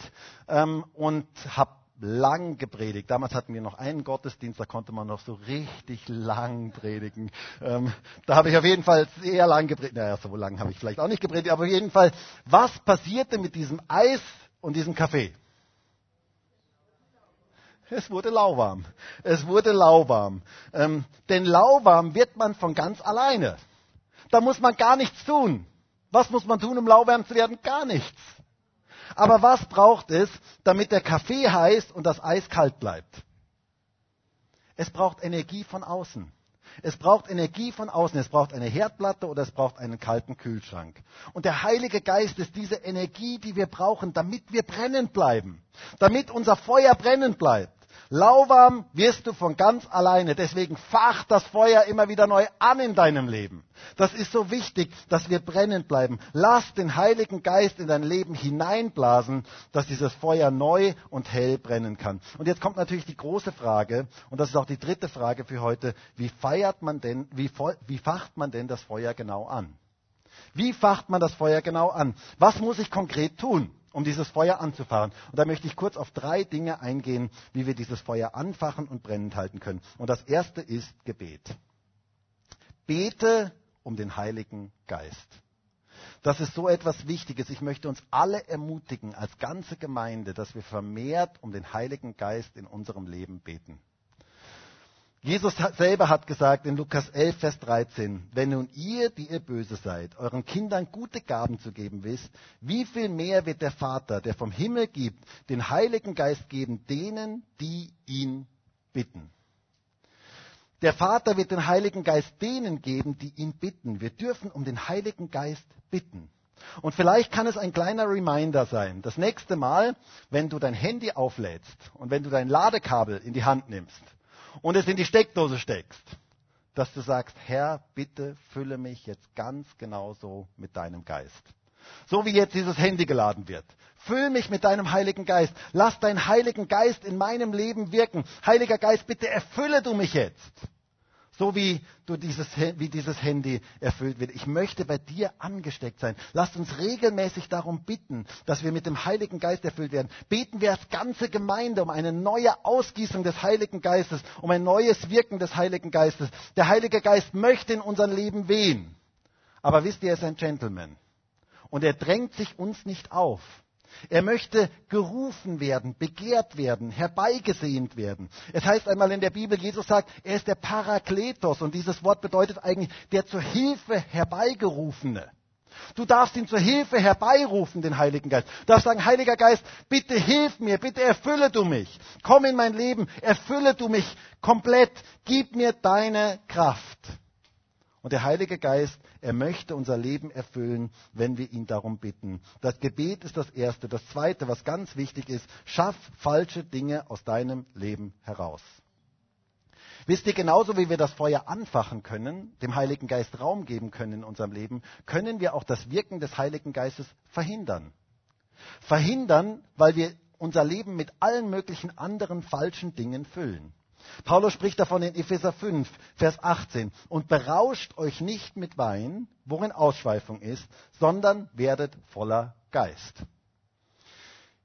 ähm, und habe lang gepredigt. Damals hatten wir noch einen Gottesdienst, da konnte man noch so richtig lang predigen. Ähm, da habe ich auf jeden Fall sehr lang gepredigt. Naja, so lang habe ich vielleicht auch nicht gepredigt, aber auf jeden Fall, was passierte mit diesem Eis und diesem Kaffee? Es wurde lauwarm. Es wurde lauwarm. Ähm, denn lauwarm wird man von ganz alleine. Da muss man gar nichts tun. Was muss man tun, um lauwarm zu werden? Gar nichts. Aber was braucht es, damit der Kaffee heiß und das Eis kalt bleibt? Es braucht Energie von außen. Es braucht Energie von außen. Es braucht eine Herdplatte oder es braucht einen kalten Kühlschrank. Und der Heilige Geist ist diese Energie, die wir brauchen, damit wir brennend bleiben. Damit unser Feuer brennend bleibt. Lauwarm wirst du von ganz alleine. Deswegen fach das Feuer immer wieder neu an in deinem Leben. Das ist so wichtig, dass wir brennend bleiben. Lass den Heiligen Geist in dein Leben hineinblasen, dass dieses Feuer neu und hell brennen kann. Und jetzt kommt natürlich die große Frage, und das ist auch die dritte Frage für heute, wie feiert man denn, wie, wie facht man denn das Feuer genau an? Wie facht man das Feuer genau an? Was muss ich konkret tun? Um dieses Feuer anzufachen. Und da möchte ich kurz auf drei Dinge eingehen, wie wir dieses Feuer anfachen und brennend halten können. Und das erste ist Gebet. Bete um den Heiligen Geist. Das ist so etwas Wichtiges. Ich möchte uns alle ermutigen, als ganze Gemeinde, dass wir vermehrt um den Heiligen Geist in unserem Leben beten. Jesus selber hat gesagt in Lukas 11, Vers 13, wenn nun ihr, die ihr böse seid, euren Kindern gute Gaben zu geben wisst, wie viel mehr wird der Vater, der vom Himmel gibt, den Heiligen Geist geben denen, die ihn bitten. Der Vater wird den Heiligen Geist denen geben, die ihn bitten. Wir dürfen um den Heiligen Geist bitten. Und vielleicht kann es ein kleiner Reminder sein. Das nächste Mal, wenn du dein Handy auflädst und wenn du dein Ladekabel in die Hand nimmst und es in die Steckdose steckst, dass du sagst, Herr, bitte fülle mich jetzt ganz genauso mit deinem Geist. So wie jetzt dieses Handy geladen wird. Füll mich mit deinem Heiligen Geist. Lass deinen Heiligen Geist in meinem Leben wirken. Heiliger Geist, bitte erfülle du mich jetzt. So wie, du dieses, wie dieses Handy erfüllt wird. Ich möchte bei dir angesteckt sein. Lasst uns regelmäßig darum bitten, dass wir mit dem Heiligen Geist erfüllt werden. Beten wir als ganze Gemeinde um eine neue Ausgießung des Heiligen Geistes, um ein neues Wirken des Heiligen Geistes. Der Heilige Geist möchte in unserem Leben wehen. Aber wisst ihr, er ist ein Gentleman. Und er drängt sich uns nicht auf. Er möchte gerufen werden, begehrt werden, herbeigesehnt werden. Es heißt einmal in der Bibel, Jesus sagt, er ist der Parakletos und dieses Wort bedeutet eigentlich der zur Hilfe herbeigerufene. Du darfst ihn zur Hilfe herbeirufen, den Heiligen Geist. Du darfst sagen, Heiliger Geist, bitte hilf mir, bitte erfülle du mich. Komm in mein Leben, erfülle du mich komplett, gib mir deine Kraft. Und der Heilige Geist, er möchte unser Leben erfüllen, wenn wir ihn darum bitten. Das Gebet ist das Erste. Das Zweite, was ganz wichtig ist, schaff falsche Dinge aus deinem Leben heraus. Wisst ihr, genauso wie wir das Feuer anfachen können, dem Heiligen Geist Raum geben können in unserem Leben, können wir auch das Wirken des Heiligen Geistes verhindern. Verhindern, weil wir unser Leben mit allen möglichen anderen falschen Dingen füllen. Paulus spricht davon in Epheser 5, Vers 18. Und berauscht euch nicht mit Wein, worin Ausschweifung ist, sondern werdet voller Geist.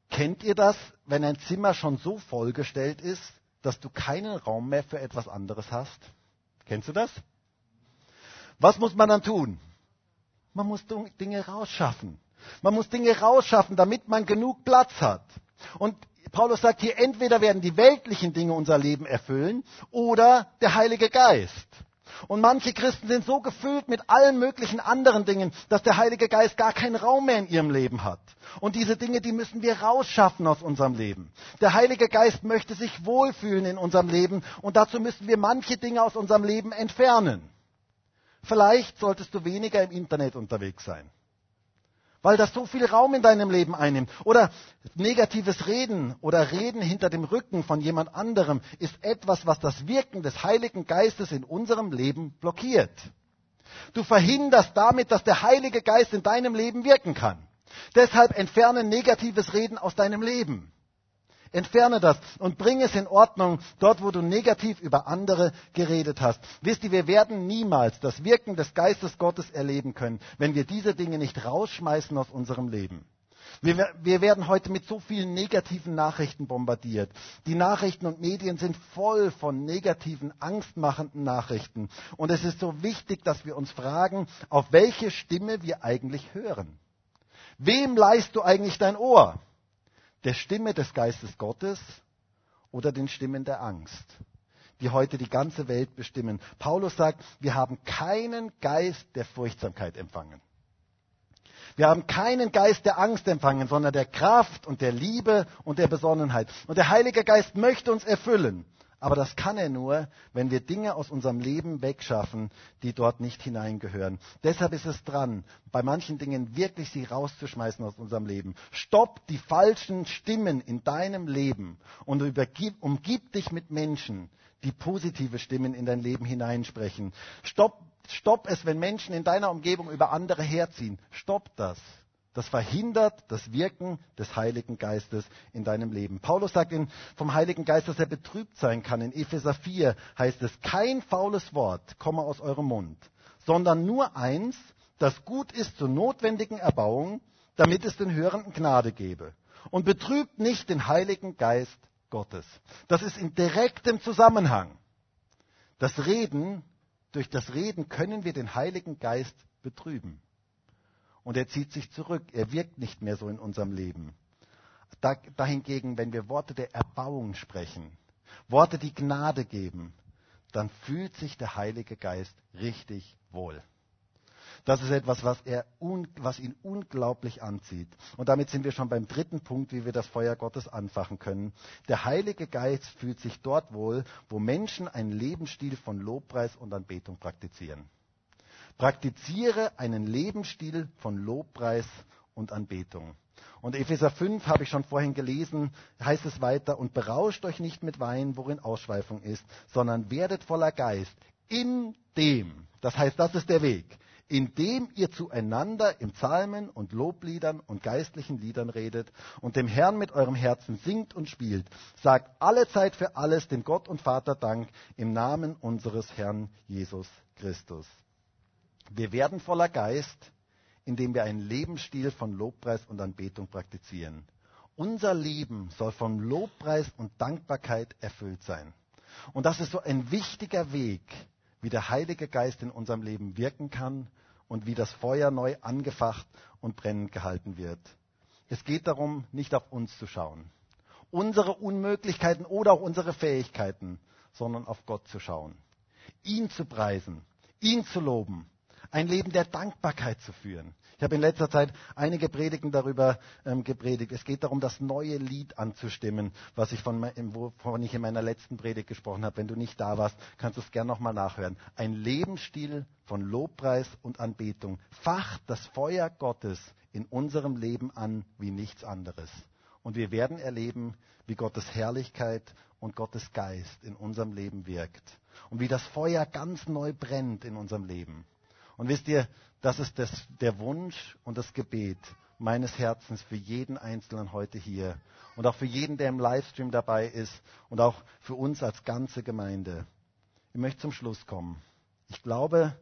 Kennt ihr das, wenn ein Zimmer schon so vollgestellt ist, dass du keinen Raum mehr für etwas anderes hast? Kennst du das? Was muss man dann tun? Man muss Dinge rausschaffen. Man muss Dinge rausschaffen, damit man genug Platz hat. Und Paulus sagt hier, entweder werden die weltlichen Dinge unser Leben erfüllen oder der Heilige Geist. Und manche Christen sind so gefüllt mit allen möglichen anderen Dingen, dass der Heilige Geist gar keinen Raum mehr in ihrem Leben hat. Und diese Dinge, die müssen wir rausschaffen aus unserem Leben. Der Heilige Geist möchte sich wohlfühlen in unserem Leben und dazu müssen wir manche Dinge aus unserem Leben entfernen. Vielleicht solltest du weniger im Internet unterwegs sein weil das so viel Raum in deinem Leben einnimmt. Oder negatives Reden oder Reden hinter dem Rücken von jemand anderem ist etwas, was das Wirken des Heiligen Geistes in unserem Leben blockiert. Du verhinderst damit, dass der Heilige Geist in deinem Leben wirken kann. Deshalb entferne negatives Reden aus deinem Leben. Entferne das und bring es in Ordnung dort, wo du negativ über andere geredet hast. Wisst ihr, wir werden niemals das Wirken des Geistes Gottes erleben können, wenn wir diese Dinge nicht rausschmeißen aus unserem Leben. Wir, wir, werden heute mit so vielen negativen Nachrichten bombardiert. Die Nachrichten und Medien sind voll von negativen, angstmachenden Nachrichten. Und es ist so wichtig, dass wir uns fragen, auf welche Stimme wir eigentlich hören. Wem leist du eigentlich dein Ohr? Der Stimme des Geistes Gottes oder den Stimmen der Angst, die heute die ganze Welt bestimmen. Paulus sagt, wir haben keinen Geist der Furchtsamkeit empfangen. Wir haben keinen Geist der Angst empfangen, sondern der Kraft und der Liebe und der Besonnenheit. Und der Heilige Geist möchte uns erfüllen. Aber das kann er nur, wenn wir Dinge aus unserem Leben wegschaffen, die dort nicht hineingehören. Deshalb ist es dran, bei manchen Dingen wirklich sie rauszuschmeißen aus unserem Leben. Stopp die falschen Stimmen in deinem Leben und übergib, umgib dich mit Menschen, die positive Stimmen in dein Leben hineinsprechen. Stopp, stopp es, wenn Menschen in deiner Umgebung über andere herziehen. Stopp das. Das verhindert das Wirken des Heiligen Geistes in deinem Leben. Paulus sagt in, vom Heiligen Geist, dass er betrübt sein kann. In Epheser 4 heißt es, kein faules Wort komme aus eurem Mund, sondern nur eins, das gut ist zur notwendigen Erbauung, damit es den Hörenden Gnade gebe. Und betrübt nicht den Heiligen Geist Gottes. Das ist in direktem Zusammenhang. Das Reden, durch das Reden können wir den Heiligen Geist betrüben und er zieht sich zurück. Er wirkt nicht mehr so in unserem Leben. Da, dahingegen, wenn wir Worte der Erbauung sprechen, Worte, die Gnade geben, dann fühlt sich der Heilige Geist richtig wohl. Das ist etwas, was, er, was ihn unglaublich anzieht. Und damit sind wir schon beim dritten Punkt, wie wir das Feuer Gottes anfachen können. Der Heilige Geist fühlt sich dort wohl, wo Menschen einen Lebensstil von Lobpreis und Anbetung praktizieren. Praktiziere einen Lebensstil von Lobpreis und Anbetung. Und Epheser 5 habe ich schon vorhin gelesen, heißt es weiter, und berauscht euch nicht mit Wein, worin Ausschweifung ist, sondern werdet voller Geist, in dem, das heißt, das ist der Weg, indem ihr zueinander in Psalmen und Lobliedern und geistlichen Liedern redet und dem Herrn mit eurem Herzen singt und spielt. Sagt alle Zeit für alles dem Gott und Vater Dank im Namen unseres Herrn Jesus Christus. Wir werden voller Geist, indem wir einen Lebensstil von Lobpreis und Anbetung praktizieren. Unser Leben soll von Lobpreis und Dankbarkeit erfüllt sein. Und das ist so ein wichtiger Weg, wie der Heilige Geist in unserem Leben wirken kann und wie das Feuer neu angefacht und brennend gehalten wird. Es geht darum, nicht auf uns zu schauen, unsere Unmöglichkeiten oder auch unsere Fähigkeiten, sondern auf Gott zu schauen, ihn zu preisen, ihn zu loben, ein Leben der Dankbarkeit zu führen. Ich habe in letzter Zeit einige Predigten darüber ähm, gepredigt. Es geht darum, das neue Lied anzustimmen, was ich von, wovon ich in meiner letzten Predigt gesprochen habe. Wenn du nicht da warst, kannst du es gerne nochmal nachhören. Ein Lebensstil von Lobpreis und Anbetung facht das Feuer Gottes in unserem Leben an wie nichts anderes. Und wir werden erleben, wie Gottes Herrlichkeit und Gottes Geist in unserem Leben wirkt. Und wie das Feuer ganz neu brennt in unserem Leben. Und wisst ihr, das ist das, der Wunsch und das Gebet meines Herzens für jeden Einzelnen heute hier und auch für jeden, der im Livestream dabei ist und auch für uns als ganze Gemeinde. Ich möchte zum Schluss kommen. Ich glaube,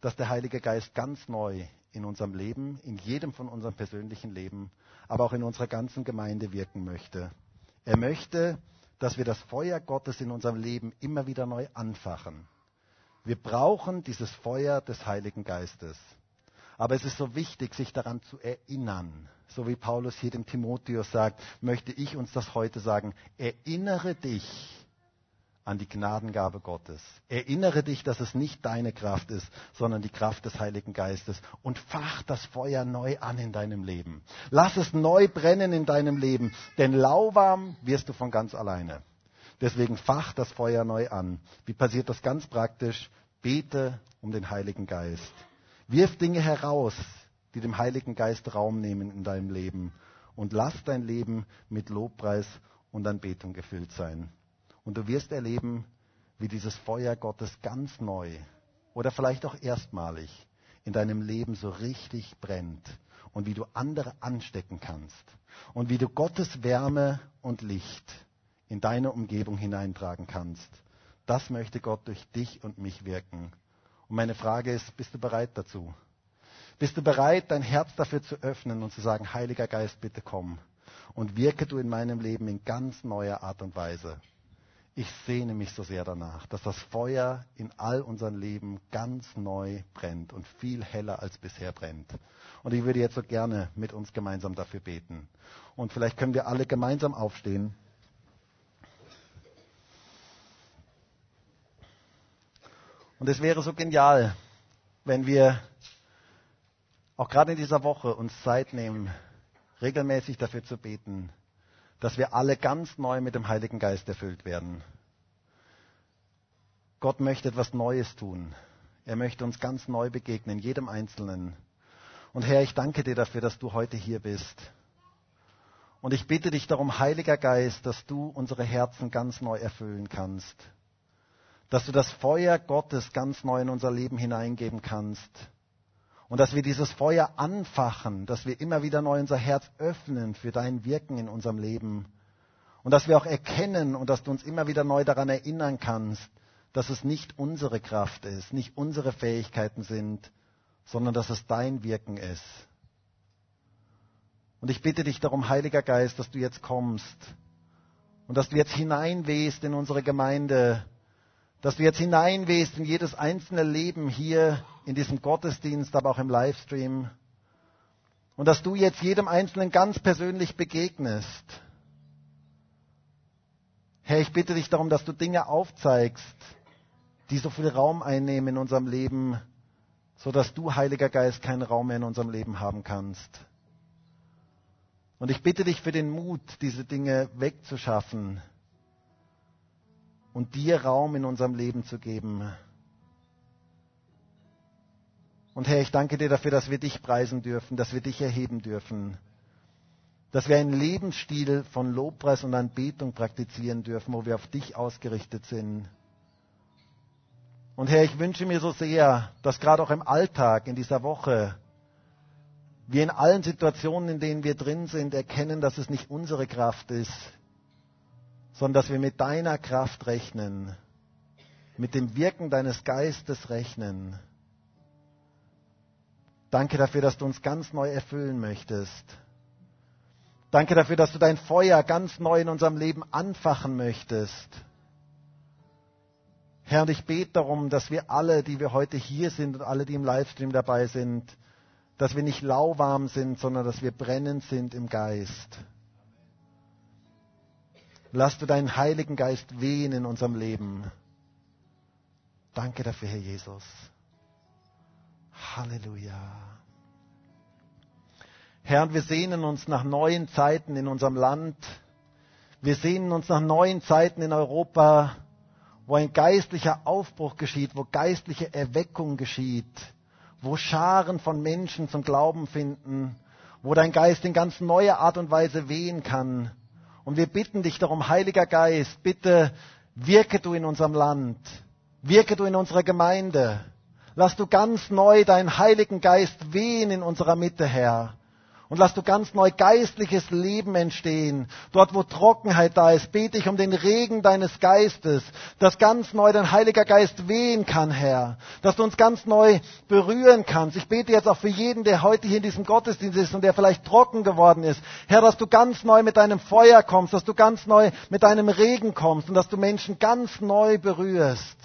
dass der Heilige Geist ganz neu in unserem Leben, in jedem von unserem persönlichen Leben, aber auch in unserer ganzen Gemeinde wirken möchte. Er möchte, dass wir das Feuer Gottes in unserem Leben immer wieder neu anfachen. Wir brauchen dieses Feuer des Heiligen Geistes. Aber es ist so wichtig, sich daran zu erinnern. So wie Paulus hier dem Timotheus sagt, möchte ich uns das heute sagen. Erinnere dich an die Gnadengabe Gottes. Erinnere dich, dass es nicht deine Kraft ist, sondern die Kraft des Heiligen Geistes. Und fach das Feuer neu an in deinem Leben. Lass es neu brennen in deinem Leben. Denn lauwarm wirst du von ganz alleine. Deswegen fach das Feuer neu an. Wie passiert das ganz praktisch? Bete um den Heiligen Geist. Wirf Dinge heraus, die dem Heiligen Geist Raum nehmen in deinem Leben. Und lass dein Leben mit Lobpreis und Anbetung gefüllt sein. Und du wirst erleben, wie dieses Feuer Gottes ganz neu oder vielleicht auch erstmalig in deinem Leben so richtig brennt und wie du andere anstecken kannst und wie du Gottes Wärme und Licht in deine Umgebung hineintragen kannst. Das möchte Gott durch dich und mich wirken. Und meine Frage ist, bist du bereit dazu? Bist du bereit, dein Herz dafür zu öffnen und zu sagen, Heiliger Geist, bitte komm und wirke du in meinem Leben in ganz neuer Art und Weise. Ich sehne mich so sehr danach, dass das Feuer in all unseren Leben ganz neu brennt und viel heller als bisher brennt. Und ich würde jetzt so gerne mit uns gemeinsam dafür beten. Und vielleicht können wir alle gemeinsam aufstehen. Und es wäre so genial, wenn wir auch gerade in dieser Woche uns Zeit nehmen, regelmäßig dafür zu beten, dass wir alle ganz neu mit dem Heiligen Geist erfüllt werden. Gott möchte etwas Neues tun. Er möchte uns ganz neu begegnen, jedem Einzelnen. Und Herr, ich danke dir dafür, dass du heute hier bist. Und ich bitte dich darum, Heiliger Geist, dass du unsere Herzen ganz neu erfüllen kannst dass du das Feuer Gottes ganz neu in unser Leben hineingeben kannst. Und dass wir dieses Feuer anfachen, dass wir immer wieder neu unser Herz öffnen für dein Wirken in unserem Leben. Und dass wir auch erkennen und dass du uns immer wieder neu daran erinnern kannst, dass es nicht unsere Kraft ist, nicht unsere Fähigkeiten sind, sondern dass es dein Wirken ist. Und ich bitte dich darum, Heiliger Geist, dass du jetzt kommst und dass du jetzt hineinwehst in unsere Gemeinde, dass du jetzt hineinwehst in jedes einzelne Leben hier in diesem Gottesdienst, aber auch im Livestream. Und dass du jetzt jedem Einzelnen ganz persönlich begegnest. Herr, ich bitte dich darum, dass du Dinge aufzeigst, die so viel Raum einnehmen in unserem Leben, so dass du, Heiliger Geist, keinen Raum mehr in unserem Leben haben kannst. Und ich bitte dich für den Mut, diese Dinge wegzuschaffen, und dir Raum in unserem Leben zu geben. Und Herr, ich danke dir dafür, dass wir dich preisen dürfen, dass wir dich erheben dürfen. dass wir einen Lebensstil von Lobpreis und Anbetung praktizieren dürfen, wo wir auf dich ausgerichtet sind. Und Herr, ich wünsche mir so sehr, dass gerade auch im Alltag, in dieser Woche, wir in allen Situationen, in denen wir drin sind, erkennen, dass es nicht unsere Kraft ist, sondern dass wir mit deiner Kraft rechnen, mit dem Wirken deines Geistes rechnen. Danke dafür, dass du uns ganz neu erfüllen möchtest. Danke dafür, dass du dein Feuer ganz neu in unserem Leben anfachen möchtest. Herr, und ich bete darum, dass wir alle, die wir heute hier sind und alle, die im Livestream dabei sind, dass wir nicht lauwarm sind, sondern dass wir brennend sind im Geist. Lass du deinen Heiligen Geist wehen in unserem Leben. Danke dafür, Herr Jesus. Halleluja. Herr, wir sehnen uns nach neuen Zeiten in unserem Land. Wir sehnen uns nach neuen Zeiten in Europa wo ein geistlicher Aufbruch geschieht, wo geistliche Erweckung geschieht, wo Scharen von Menschen zum Glauben finden, wo dein Geist in ganz neue Art und Weise wehen kann. Und wir bitten dich darum, Heiliger Geist, bitte wirke du in unserem Land, wirke du in unserer Gemeinde. Lass du ganz neu deinen Heiligen Geist wehen in unserer Mitte, Herr. Und lass du ganz neu geistliches Leben entstehen. Dort, wo Trockenheit da ist, bete ich um den Regen deines Geistes, dass ganz neu dein Heiliger Geist wehen kann, Herr. Dass du uns ganz neu berühren kannst. Ich bete jetzt auch für jeden, der heute hier in diesem Gottesdienst ist und der vielleicht trocken geworden ist. Herr, dass du ganz neu mit deinem Feuer kommst, dass du ganz neu mit deinem Regen kommst und dass du Menschen ganz neu berührst.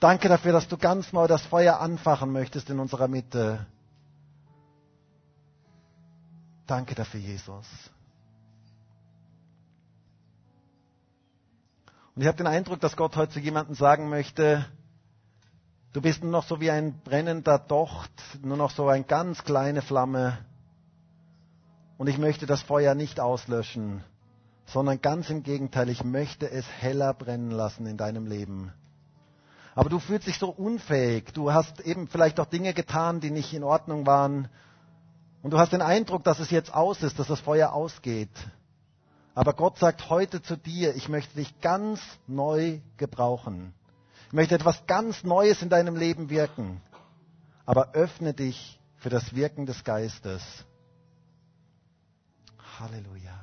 Danke dafür, dass du ganz neu das Feuer anfachen möchtest in unserer Mitte. Danke dafür, Jesus. Und ich habe den Eindruck, dass Gott heute zu jemandem sagen möchte, du bist nur noch so wie ein brennender Docht, nur noch so eine ganz kleine Flamme. Und ich möchte das Feuer nicht auslöschen, sondern ganz im Gegenteil, ich möchte es heller brennen lassen in deinem Leben. Aber du fühlst dich so unfähig. Du hast eben vielleicht auch Dinge getan, die nicht in Ordnung waren. Und du hast den Eindruck, dass es jetzt aus ist, dass das Feuer ausgeht. Aber Gott sagt heute zu dir, ich möchte dich ganz neu gebrauchen. Ich möchte etwas ganz Neues in deinem Leben wirken. Aber öffne dich für das Wirken des Geistes. Halleluja.